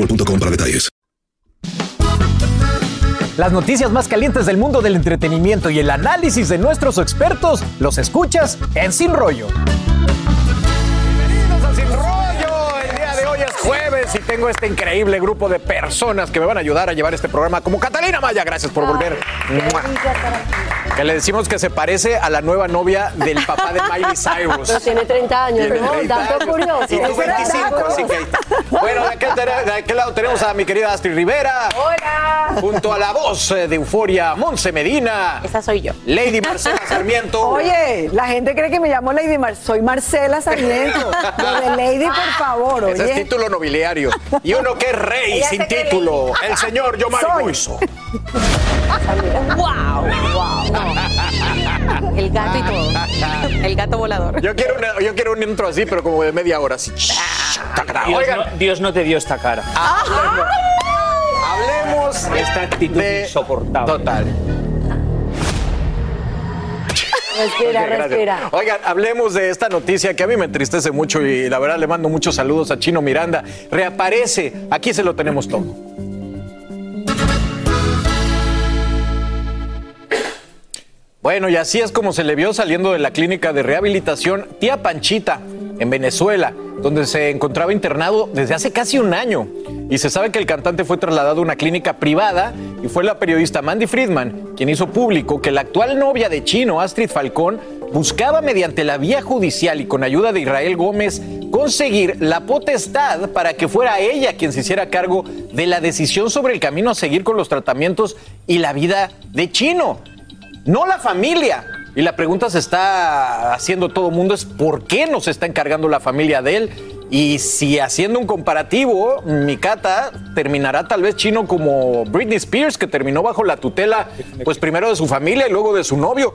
boostmobile.com para detalles. Las noticias más calientes del mundo del entretenimiento y el análisis de nuestros expertos los escuchas en Sin Rollo. Bienvenidos a Sin Rollo. El día de hoy es jueves y tengo este increíble grupo de personas que me van a ayudar a llevar este programa, como Catalina Maya. Gracias por volver. Que le decimos que se parece a la nueva novia del papá de Miley Cyrus. Pero tiene 30 años, Tiene ¿no? 30 Dato años. curioso. Y tú 25, así que. Bueno, de aquel lado tenemos a mi querida Astrid Rivera. Hola. Junto a la voz eh, de Euforia, Monse Medina. Esa soy yo. Lady Marcela Sarmiento. Oye, la gente cree que me llamo Lady Mar. Soy Marcela Sarmiento. Lo de Lady, por favor, Ese es título nobiliario. Y uno que es rey Ella sin título. El señor Yomar Soy. Moiso. ¡Wow! El gato y todo. El gato volador. Yo quiero, una- yo quiero un intro así, pero como de media hora. Así. Dios, Oigan, no, Dios no te dio esta cara. hablemos Esta actitud de... insoportable. Total. Respira, Gracias. respira. Oigan, hablemos de esta noticia que a mí me entristece mucho y la verdad le mando muchos saludos a Chino Miranda. Reaparece, aquí se lo tenemos todo. Bueno, y así es como se le vio saliendo de la clínica de rehabilitación Tía Panchita, en Venezuela, donde se encontraba internado desde hace casi un año. Y se sabe que el cantante fue trasladado a una clínica privada y fue la periodista Mandy Friedman quien hizo público que la actual novia de Chino, Astrid Falcón, buscaba mediante la vía judicial y con ayuda de Israel Gómez conseguir la potestad para que fuera ella quien se hiciera cargo de la decisión sobre el camino a seguir con los tratamientos y la vida de Chino no la familia. Y la pregunta se está haciendo todo el mundo es ¿por qué nos está encargando la familia de él? Y si haciendo un comparativo, mi cata terminará tal vez chino como Britney Spears, que terminó bajo la tutela, pues primero de su familia y luego de su novio.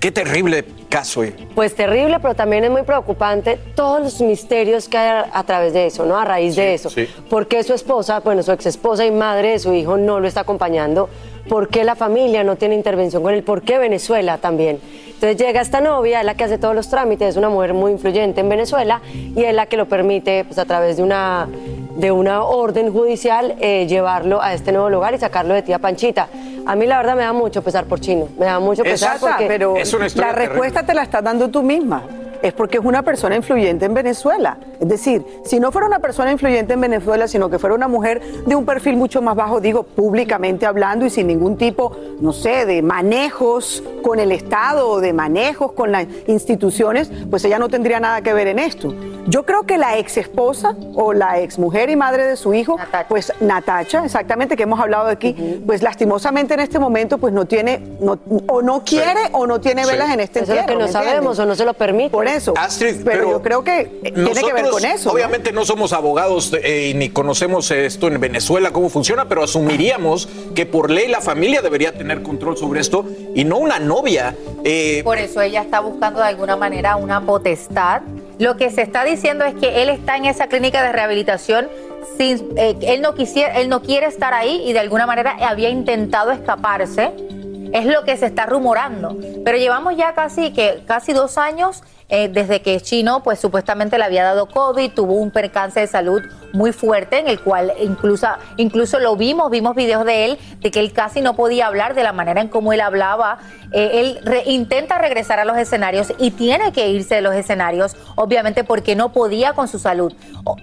Qué terrible caso. eh. Pues terrible, pero también es muy preocupante todos los misterios que hay a, través de eso, ¿no? A raíz de eso. sí. ¿Por qué su esposa, bueno, su ex esposa y madre de su hijo no lo está acompañando? ¿Por qué la familia no tiene intervención con él? ¿Por qué Venezuela también? Entonces llega esta novia, es la que hace todos los trámites, es una mujer muy influyente en Venezuela y es la que lo permite, pues a través de una, de una orden judicial, eh, llevarlo a este nuevo lugar y sacarlo de tía Panchita. A mí la verdad me da mucho pesar por Chino, me da mucho pesar Exacto, porque... pero Es una historia la respuesta terrible. te la estás dando tú misma. Es porque es una persona influyente en Venezuela. Es decir, si no fuera una persona influyente en Venezuela, sino que fuera una mujer de un perfil mucho más bajo, digo, públicamente hablando y sin ningún tipo, no sé, de manejos con el Estado o de manejos con las instituciones, pues ella no tendría nada que ver en esto. Yo creo que la ex esposa o la ex mujer y madre de su hijo, Natacha. pues Natacha, exactamente, que hemos hablado aquí, pues lastimosamente en este momento, pues no tiene, no- o no quiere o no tiene Sí. velas en este Eso es que entierro, no sabemos o no se lo permite. Por eso. Astrid, pero, pero yo creo que eh, tiene que ver con eso. ¿no? Obviamente no somos abogados eh, y ni conocemos esto en Venezuela, cómo funciona, pero asumiríamos que por ley la familia debería tener control sobre esto y no una novia. Eh, Por eso ella está buscando de alguna manera una potestad. Lo que se está diciendo es que él está en esa clínica de rehabilitación sin, eh, él no quisiera, él no quiere estar ahí y de alguna manera había intentado escaparse. Es lo que se está rumorando. Pero llevamos ya casi que casi dos años eh, desde que es chino, pues supuestamente le había dado COVID, tuvo un percance de salud muy fuerte en el cual incluso, incluso lo vimos, vimos videos de él, de que él casi no podía hablar de la manera en cómo él hablaba. Eh, él re- intenta regresar a los escenarios y tiene que irse de los escenarios, obviamente porque no podía con su salud.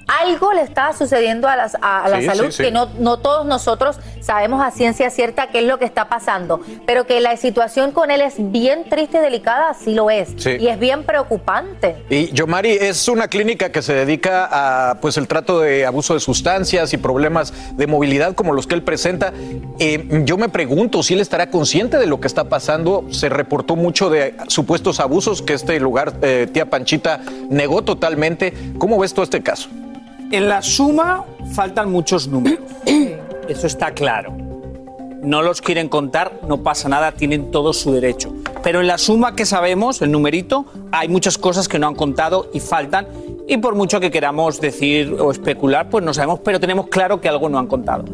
Algo le está sucediendo a, las- a- a la Sí, salud sí, sí. que no, no todos nosotros sabemos a ciencia cierta qué es lo que está pasando, pero que la situación con él es bien triste y delicada, sí lo es. Y es bien preocupante. Y Yomari es una clínica que se dedica a pues el trato de abuso de sustancias y problemas de movilidad como los que él presenta. Eh, yo me pregunto si él estará consciente de lo que está pasando. Se reportó mucho de supuestos abusos que este lugar, eh, tía Panchita, negó totalmente. ¿Cómo ves tú este caso? En la suma faltan muchos números. Eso está claro. No los quieren contar, no pasa nada, tienen todo su derecho. Pero en la suma que sabemos, el numerito, hay muchas cosas que no han contado y faltan. Y por mucho que queramos decir o especular, pues no sabemos, pero tenemos claro que algo no han contado.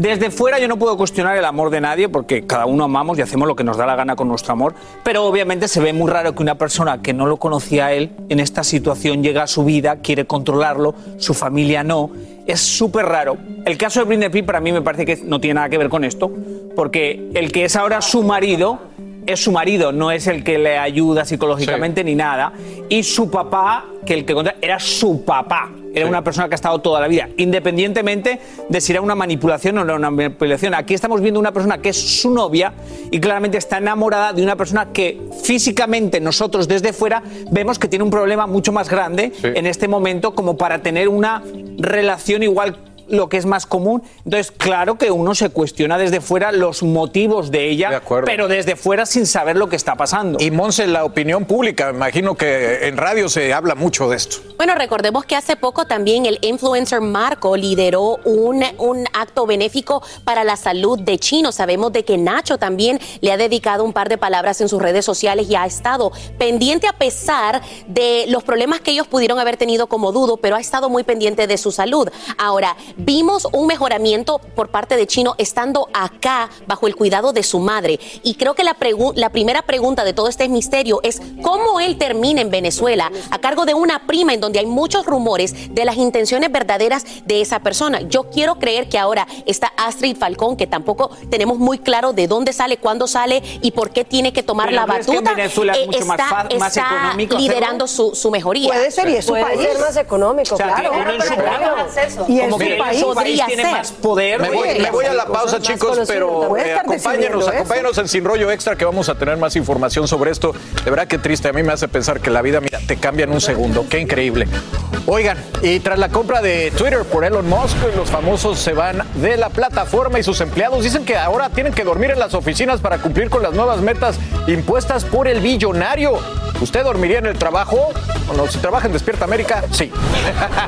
Desde fuera yo no puedo cuestionar el amor de nadie porque cada uno amamos y hacemos lo que nos da la gana con nuestro amor, pero obviamente se ve muy raro que una persona que no lo conocía a él en esta situación llega a su vida, quiere controlarlo, su familia no. Es súper raro. El caso de Britney Spears para mí me parece que no tiene nada que ver con esto, porque el que es ahora su marido es su marido, no es el que le ayuda psicológicamente ni nada. Y su papá, que el que contra- era su papá. Era una persona que ha estado toda la vida, independientemente de si era una manipulación o no era una manipulación. Aquí estamos viendo una persona que es su novia y claramente está enamorada de una persona que físicamente nosotros desde fuera vemos que tiene un problema mucho más grande en este momento como para tener una relación igual lo que es más común. Entonces, claro que uno se cuestiona desde fuera los motivos de ella, pero desde fuera sin saber lo que está pasando. Y Monse, la opinión pública, me imagino que en radio se habla mucho de esto. Bueno, recordemos que hace poco también el influencer Marco lideró un, un acto benéfico para la salud de Chino. Sabemos de que Nacho también le ha dedicado un par de palabras en sus redes sociales y ha estado pendiente a pesar de los problemas que ellos pudieron haber tenido como dudo, pero ha estado muy pendiente de su salud. Ahora, vimos un mejoramiento por parte de Chino estando acá bajo el cuidado de su madre. Y creo que la, pregu- la primera pregunta de todo este misterio es cómo él termina en Venezuela a cargo de una prima en donde hay muchos rumores de las intenciones verdaderas de esa persona. Yo quiero creer que ahora está Astrid Falcón, que tampoco tenemos muy claro de dónde sale, cuándo sale y por qué tiene que tomar Pero la ¿no crees que en batuta. Venezuela es Eh, mucho más está, fa- más está económico hacerlo? liderando su, su mejoría. Puede ser, y es su Puede país. ser más económico, O sea, que claro. uno en su país-. Y como su país país podría tiene ser. más poder. Me voy, güey. me voy a la pausa, chicos, pero eh, acompáñenos, eso. acompáñenos en Sin Rollo Extra que vamos a tener más información sobre esto. De verdad que triste, a mí me hace pensar que la vida, mira, te cambia en un segundo. Qué increíble. Oigan, y tras la compra de Twitter por Elon Musk, los famosos se van de la plataforma y sus empleados dicen que ahora tienen que dormir en las oficinas para cumplir con las nuevas metas impuestas por el billonario. ¿Usted dormiría en el trabajo? Bueno, si trabaja en Despierta América, sí.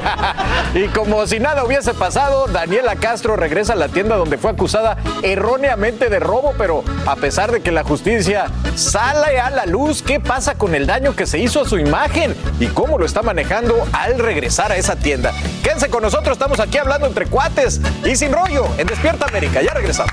y como si nada hubiese pasado, Daniela Castro regresa a la tienda donde fue acusada erróneamente de robo, pero a pesar de que la justicia sale a la luz, ¿qué pasa con el daño que se hizo a su imagen y cómo lo está manejando al regresar a esa tienda? Quédense con nosotros, estamos aquí hablando entre cuates y sin rollo en Despierta América. Ya regresamos.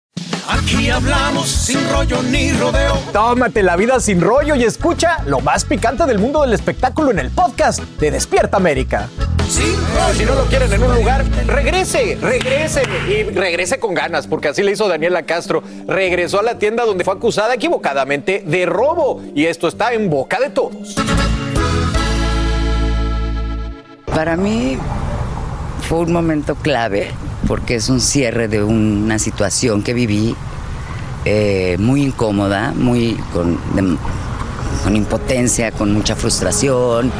Aquí hablamos sin rollo ni rodeo. Tómate la vida sin rollo y escucha lo más picante del mundo del espectáculo en el podcast de Despierta América. Sin Si no lo quieren en un lugar, regrese, regrese y regrese con ganas, porque así le hizo Daniela Castro. Regresó a la tienda donde fue acusada equivocadamente de robo y esto está en boca de todos. Para mí fue un momento clave porque es un cierre de una situación que viví eh, muy incómoda, muy con, de- con impotencia, con mucha frustración.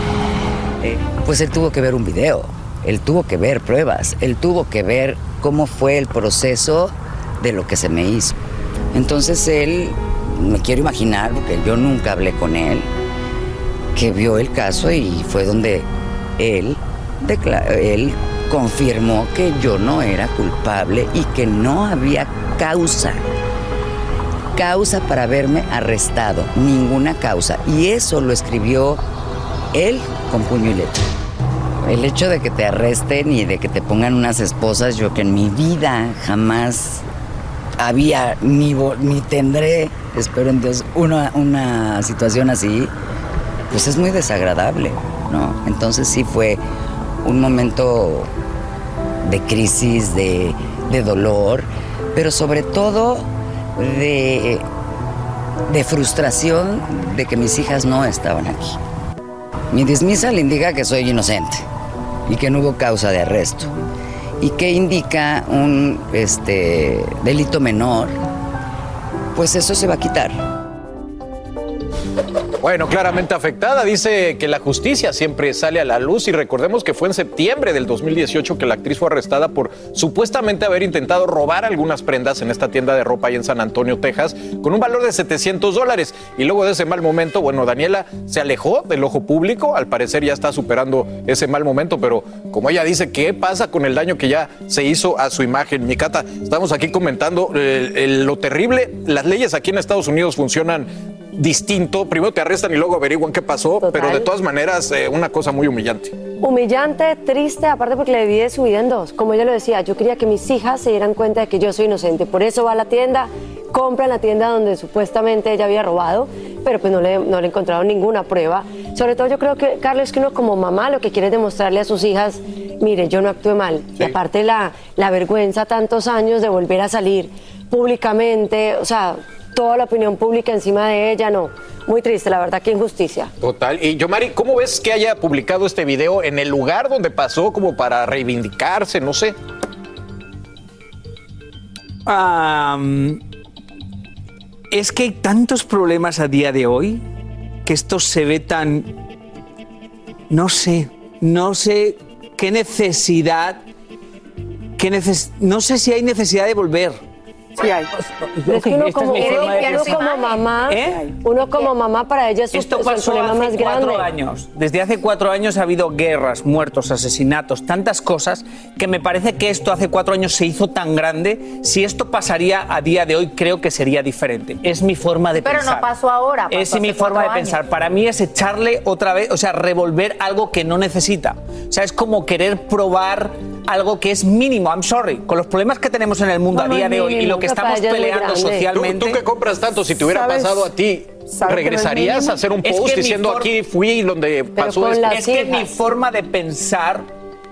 Eh, pues él tuvo que ver un video, él tuvo que ver pruebas, él tuvo que ver cómo fue el proceso de lo que se me hizo. Entonces él, me quiero imaginar, porque yo nunca hablé con él, que vio el caso y fue donde él, él confirmó que yo no era culpable y que no había causa, causa para haberme arrestado, ninguna causa. Y eso lo escribió él con puño y letra. El hecho de que te arresten y de que te pongan unas esposas, yo que en mi vida jamás había ni, ni tendré, espero en Dios, una, una situación así, pues es muy desagradable, ¿no? Entonces sí fue un momento de crisis, de, de dolor, pero sobre todo de, de frustración de que mis hijas no estaban aquí. Mi dismisa le indica que soy inocente y que no hubo causa de arresto. ¿Y que indica un este, delito menor? Pues eso se va a quitar. Bueno, claramente afectada. Dice que la justicia siempre sale a la luz y recordemos que fue en septiembre del 2018 que la actriz fue arrestada por supuestamente haber intentado robar algunas prendas en esta tienda de ropa ahí en San Antonio, Texas, con un valor de 700 dólares. Y luego de ese mal momento, bueno, Daniela se alejó del ojo público. Al parecer ya está superando ese mal momento, pero como ella dice, ¿qué pasa con el daño que ya se hizo a su imagen? Mikata, estamos aquí comentando eh, lo terrible. Las leyes aquí en Estados Unidos funcionan distinto. Primero te arrestan y luego averiguan qué pasó, pero de todas maneras, eh, una cosa muy humillante. Humillante, triste, aparte porque le divide su vida en dos. Como ella lo decía, yo quería que mis hijas se dieran cuenta de que yo soy inocente. Por eso va a la tienda, compra en la tienda donde supuestamente ella había robado, pero pues no le, no le encontraron ninguna prueba. Sobre todo yo creo que, Carlos, que uno como mamá lo que quiere es demostrarle a sus hijas, mire, yo no actué mal. Y aparte la, la vergüenza tantos años de volver a salir públicamente, o sea, toda la opinión pública encima de ella, no. Muy triste, la verdad, qué injusticia. Total. Y Yomari, ¿cómo ves que haya publicado este video en el lugar donde pasó como para reivindicarse? No sé. Es que hay tantos problemas a día de hoy que esto se ve tan... No sé, no sé qué necesidad... Qué neces- no sé si hay necesidad de volver. Sí hay. Pero es que uno como, uno como mamá, ¿Eh? uno como mamá para ella es, Esto pasó problema hace más grande. cuatro años. Desde hace cuatro años ha habido guerras, muertos, asesinatos, tantas cosas que me parece que esto hace cuatro años se hizo tan grande. Si esto pasaría a día de hoy, creo que sería diferente. Es mi forma de Pero pensar. no pasó ahora. pasó Es mi forma de años. pensar. Para mí es echarle otra vez, o sea, revolver algo que no necesita. O sea, es como querer probar algo que es mínimo. I'm sorry. Con los problemas que tenemos en el mundo No, no a día es de hoy y lo que estamos es peleando socialmente. ¿Tú, tú que compras tanto, si te hubiera ¿Sabes? pasado a ti, ¿Sabes que es ¿regresarías a hacer un Es post que mi diciendo for- aquí fui donde pasó esto? es que mi forma de pensar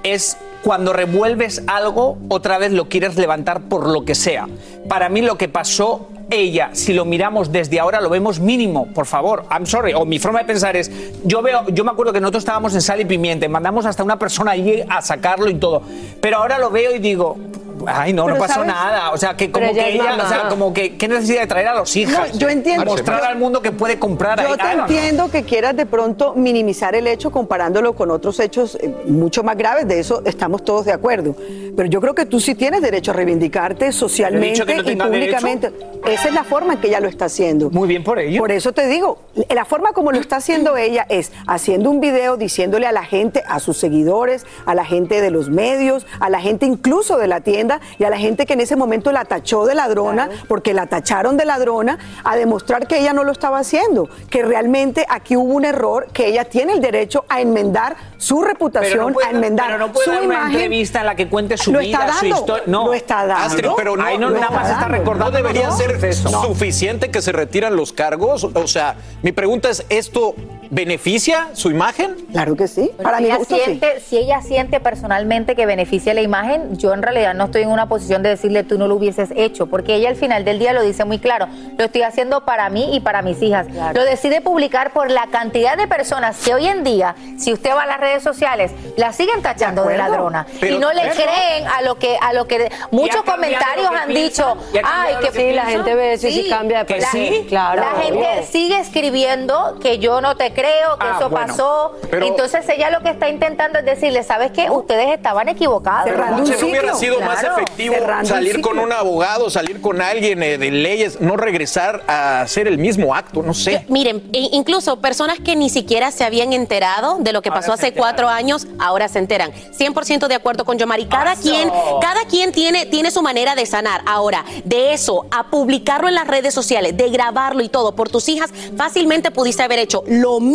es cuando revuelves algo, otra vez lo quieres levantar por lo que sea. Para mí lo que pasó ella, si lo miramos desde ahora, lo vemos mínimo, por favor. I'm sorry. O mi forma de pensar es, yo veo, yo me acuerdo que nosotros estábamos en Sal y Pimiente, mandamos hasta una persona allí a sacarlo y todo. Pero ahora lo veo y digo, ay no, Pero no pasó ¿sabes? nada. O sea, que como que ella, o sea, como que qué necesidad de traer a los hijos. No, yo entiendo. Mostrar al mundo que puede comprar. Yo ahí. te entiendo que quieras de pronto minimizar el hecho comparándolo con otros hechos eh, mucho más graves, de eso estamos todos de acuerdo. Pero yo creo que tú sí tienes derecho a reivindicarte socialmente y públicamente. derecho? Es esa es la forma en que ella lo está haciendo. Muy bien por ello. Por eso te digo, la forma como lo está haciendo ella es haciendo un video diciéndole a la gente, a sus seguidores, a la gente de los medios, a la gente incluso de la tienda y a la gente que en ese momento la tachó de ladrona, porque la tacharon de ladrona, a demostrar que ella no lo estaba haciendo, que realmente aquí hubo un error, que ella tiene el derecho a enmendar su reputación, puede- a enmendar pero no puede su dar una imagen. entrevista en la que cuente su Lo vida, está su dando, historia. No, lo está dando. Astrid, pero no, Ahí no, no- nada más está recordando. ¿No debería ser. No. suficiente que se retiran los cargos? O sea, mi pregunta es, ¿esto beneficia su imagen? Claro que sí. Bueno, si ella siente, Si ella siente personalmente que beneficia la imagen, yo en realidad no estoy en una posición de decirle tú no lo hubieses hecho, porque ella al final del día lo dice muy claro, lo estoy haciendo para mí y para mis hijas. Lo decide publicar por la cantidad de personas que hoy en día, si usted va a las redes sociales, la siguen tachando de, ladrona Pero- y no le Pero- creen a lo que a lo que muchos comentarios que han piensan? dicho, ¿Y ha cambiado ay, que que Sí, la gente ve eso y sí cambia de Que sí, Claro. La gente sigue escribiendo que yo no te creo, que Ah, eso bueno. pasó. Pero- Entonces ella lo que está intentando es decirle, ¿sabes qué? Ustedes estaban equivocados. Entonces, ¿no hubiera sido más efectivo salir con un abogado, salir con alguien eh, de leyes, no regresar a hacer el mismo acto? No sé. Miren, i- incluso personas que ni siquiera se habían enterado de lo que pasó hace cuatro años, ahora se enteran. 100% de acuerdo con Yomari. Cada quien, cada quien tiene, tiene su manera de sanar. Ahora, de eso a publicarlo en las redes sociales, de grabarlo y todo por tus hijas, fácilmente pudiste haber hecho lo mismo,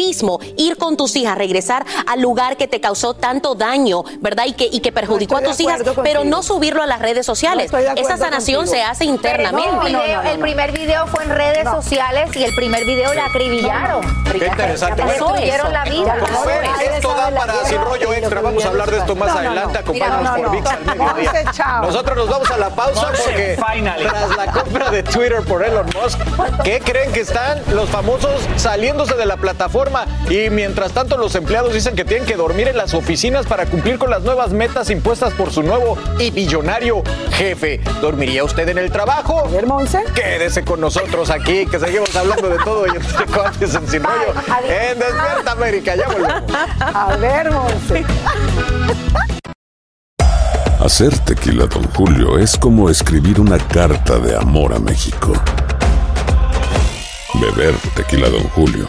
ir con tus hijas, regresar al lugar que te causó tanto daño, ¿verdad? Y que, y que perjudicó No a tus hijas, pero no subirlo a las redes sociales. No Esa sanación contigo. se hace Pero internamente. el, video- el primer video fue en redes sociales y el primer video la acribillaron. Qué interesante. Destruyeron la vida. Esto da para sin rollo extra. Vamos a hablar de esto más adelante. Acompáñanos por. VIX al mediodía. Nosotros nos vamos a la pausa porque tras la compra de Twitter por Elon Musk, ¿qué creen que están los famosos saliéndose de la plataforma? Y mientras tanto los empleados dicen que tienen que dormir en las oficinas para cumplir con las nuevas metas impuestas por su nuevo y billonario jefe. ¿Dormiría usted en el trabajo? Quédese con nosotros aquí, que seguimos hablando de todo y entre cuates en Sin Rollo. En Despierta América, ya volvemos. A ver, Monse. Hacer tequila, Don Julio, es como escribir una carta de amor a México. Beber tequila, Don Julio,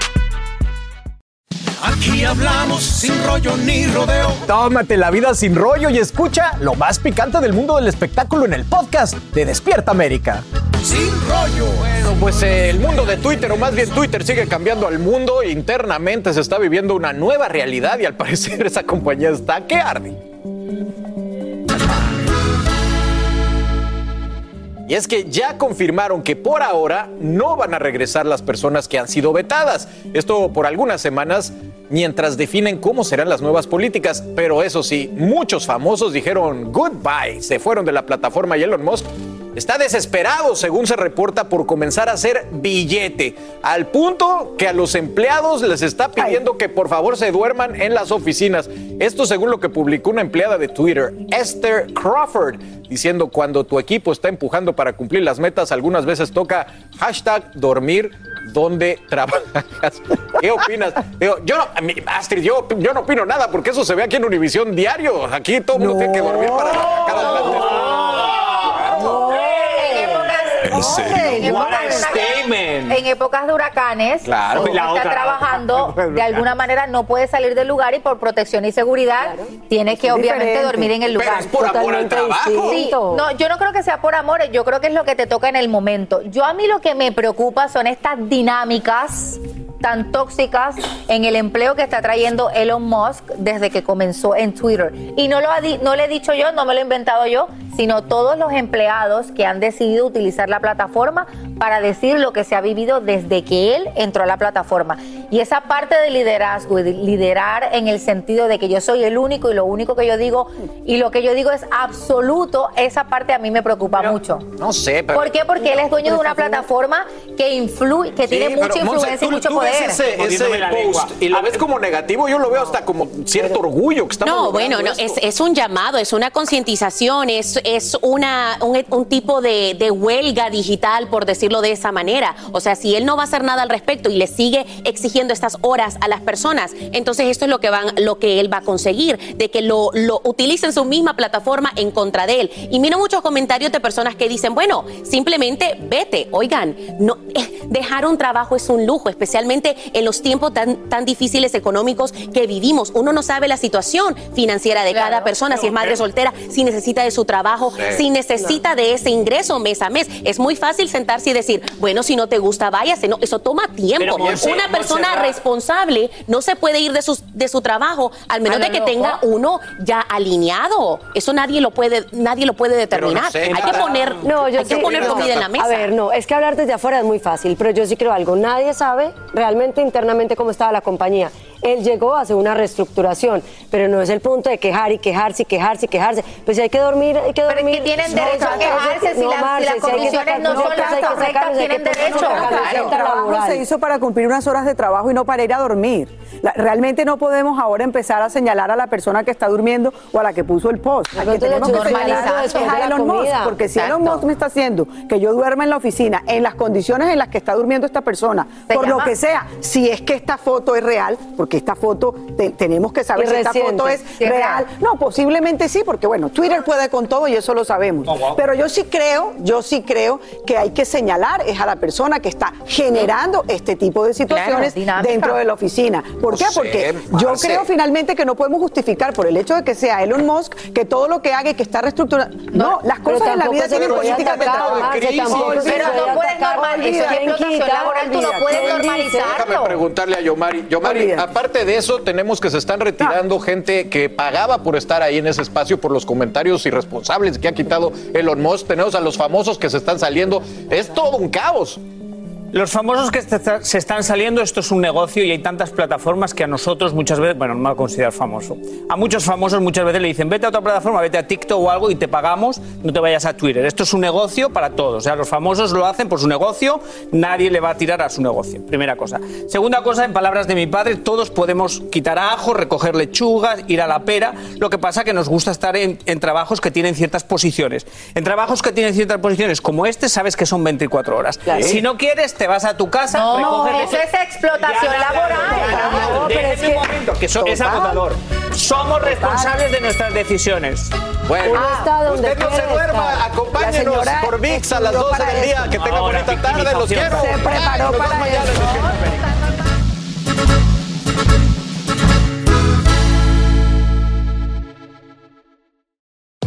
Aquí hablamos sin rollo ni rodeo. Tómate la vida sin rollo y escucha lo más picante del mundo del espectáculo en el podcast de Despierta América. Sin rollo. Bueno, pues eh, el mundo de Twitter, o más bien Twitter, sigue cambiando al mundo. Internamente se está viviendo una nueva realidad y al parecer esa compañía está que arde. Y es que ya confirmaron que por ahora no van a regresar las personas que han sido vetadas. Esto por algunas semanas mientras definen cómo serán las nuevas políticas. Pero eso sí, muchos famosos dijeron goodbye, se fueron de la plataforma y Elon Musk está desesperado, según se reporta, por comenzar a hacer billete, al punto que a los empleados les está pidiendo que por favor se duerman en las oficinas. Esto según lo que publicó una empleada de Twitter, Esther Crawford, diciendo cuando tu equipo está empujando para cumplir las metas, algunas veces toca hashtag dormir donde trabajas. ¿Qué opinas? Digo, yo no, Astrid, yo, yo no opino nada porque eso se ve aquí en Univisión Diario. Aquí todo el mundo tiene que dormir para adelante. ¿En serio? What a statement. En épocas de huracanes, Claro. si La uno está otra. trabajando, de alguna manera no puede salir del lugar y por protección y seguridad tiene que Es obviamente diferente. dormir en el Pero lugar. es por amor al trabajo. Sí, no, yo no creo que sea por amor, yo creo que es lo que te toca en el momento. Yo a mí lo que me preocupa son estas dinámicas tan tóxicas en el empleo que está trayendo Elon Musk desde que comenzó en Twitter. Y no lo, ha di- no lo he dicho yo, no me lo he inventado yo, sino todos los empleados que han decidido utilizar la plataforma para decir lo que se ha vivido desde que él entró a la plataforma. Y esa parte de liderazgo, y de liderar en el sentido de que yo soy el único y lo único que yo digo y lo que yo digo es absoluto, esa parte a mí me preocupa mucho. No sé, pero. ¿Por qué? Porque él es dueño de una plataforma que influye, que tiene mucha influencia y mucho tú poder. ves ese, ese post y lo ves como negativo, yo lo veo hasta como cierto orgullo que estamos No, bueno, no, es, es un llamado, es una concientización, es, es una, un, un tipo de, de huelga digital, por decirlo de esa manera. O sea, si él no va a hacer nada al respecto y le sigue exigiendo estas horas a las personas, entonces esto es lo que, van, lo que él va a conseguir, de que lo, lo utilicen su misma plataforma en contra de él. Y miro muchos comentarios de personas que dicen, bueno, simplemente vete. Oigan, no, eh, dejar un trabajo es un lujo, especialmente en los tiempos tan, tan difíciles económicos que vivimos. Uno no sabe la situación financiera de cada persona, si es madre soltera, si necesita de su trabajo, Sí. si necesita de ese ingreso mes a mes. Es muy fácil sentarse y decir, bueno, si no te gusta, váyase. No, eso toma tiempo. Pero, Una persona responsable no se puede ir de su, de su trabajo al menos no, de que no, tenga uno ya alineado. Eso nadie lo puede, nadie lo puede determinar. sé, hay que poner, No, yo hay que poner no. comida en la mesa. A ver, no, es que hablar desde afuera es muy fácil, pero yo sí creo algo. Nadie sabe realmente internamente cómo estaba la compañía. Él llegó a hacer una reestructuración, pero no es el punto de quejar y quejarse y quejarse y quejarse. Pues si hay que dormir, hay que dormir. es que tienen derecho a quejarse, si las- si Marce, las no son las hay que tienen derecho. Claro. El trabajo laboral. se hizo para cumplir unas horas de trabajo y no para ir a dormir. La- realmente no podemos ahora empezar a señalar a la persona que está durmiendo o a la que puso el post. Que tenemos que señalar es a Elon Musk, porque si Exacto. Elon Musk me está haciendo que yo duerma en la oficina en las condiciones en las que está durmiendo esta persona, por llama- lo que sea, si es que esta foto es real, porque esta foto te- tenemos que saber Y si esta foto es real. real. No, posiblemente sí, porque bueno, Twitter puede con todo y eso lo sabemos. Pero yo sí creo, yo sí creo que hay que señalar es a la persona que está generando este tipo de situaciones dentro de la oficina. ¿Por No qué? sé, Porque yo creo finalmente que no podemos justificar por el hecho de que sea Elon Musk que todo lo que haga y que está reestructurando. No, las cosas en la vida tienen le Pero no puedes atacar, normal- eso es olvida. explotación ¿Quién laboral, tú no normalizarlo. Déjame preguntarle a Yomari. Yomari, aparte de eso, tenemos que se están retirando gente que pagaba por estar ahí en ese espacio por los comentarios irresponsables que ha quitado Elon Musk. Tenemos a los famosos que se están saliendo. Es todo un caos. Los famosos que se- están saliendo, esto es un negocio y hay tantas plataformas que a nosotros muchas veces, bueno, no me considerar famoso. A muchos famosos muchas veces le dicen, vete a otra plataforma, vete a TikTok o algo y te pagamos, no te vayas a Twitter. Esto es un negocio para todos. O sea, los famosos lo hacen por su negocio, nadie le va a tirar a su negocio. Primera cosa. Segunda cosa, en palabras de mi padre, todos podemos quitar ajo, recoger lechugas, ir a la pera. Lo que pasa que nos gusta estar en, en trabajos que tienen ciertas posiciones. En trabajos que tienen ciertas posiciones como este, sabes que son 24 horas. Si no quieres, te vas a tu casa. No, eso es explotación laboral. no, Déjeme un momento, que eso es agotador. Somos responsables de nuestras decisiones. Bueno, usted no se duerma, acompáñenos por VIX a las estudió 12 para del día. Que tenga Ahora, bonita tarde, los quiero. Se preparó para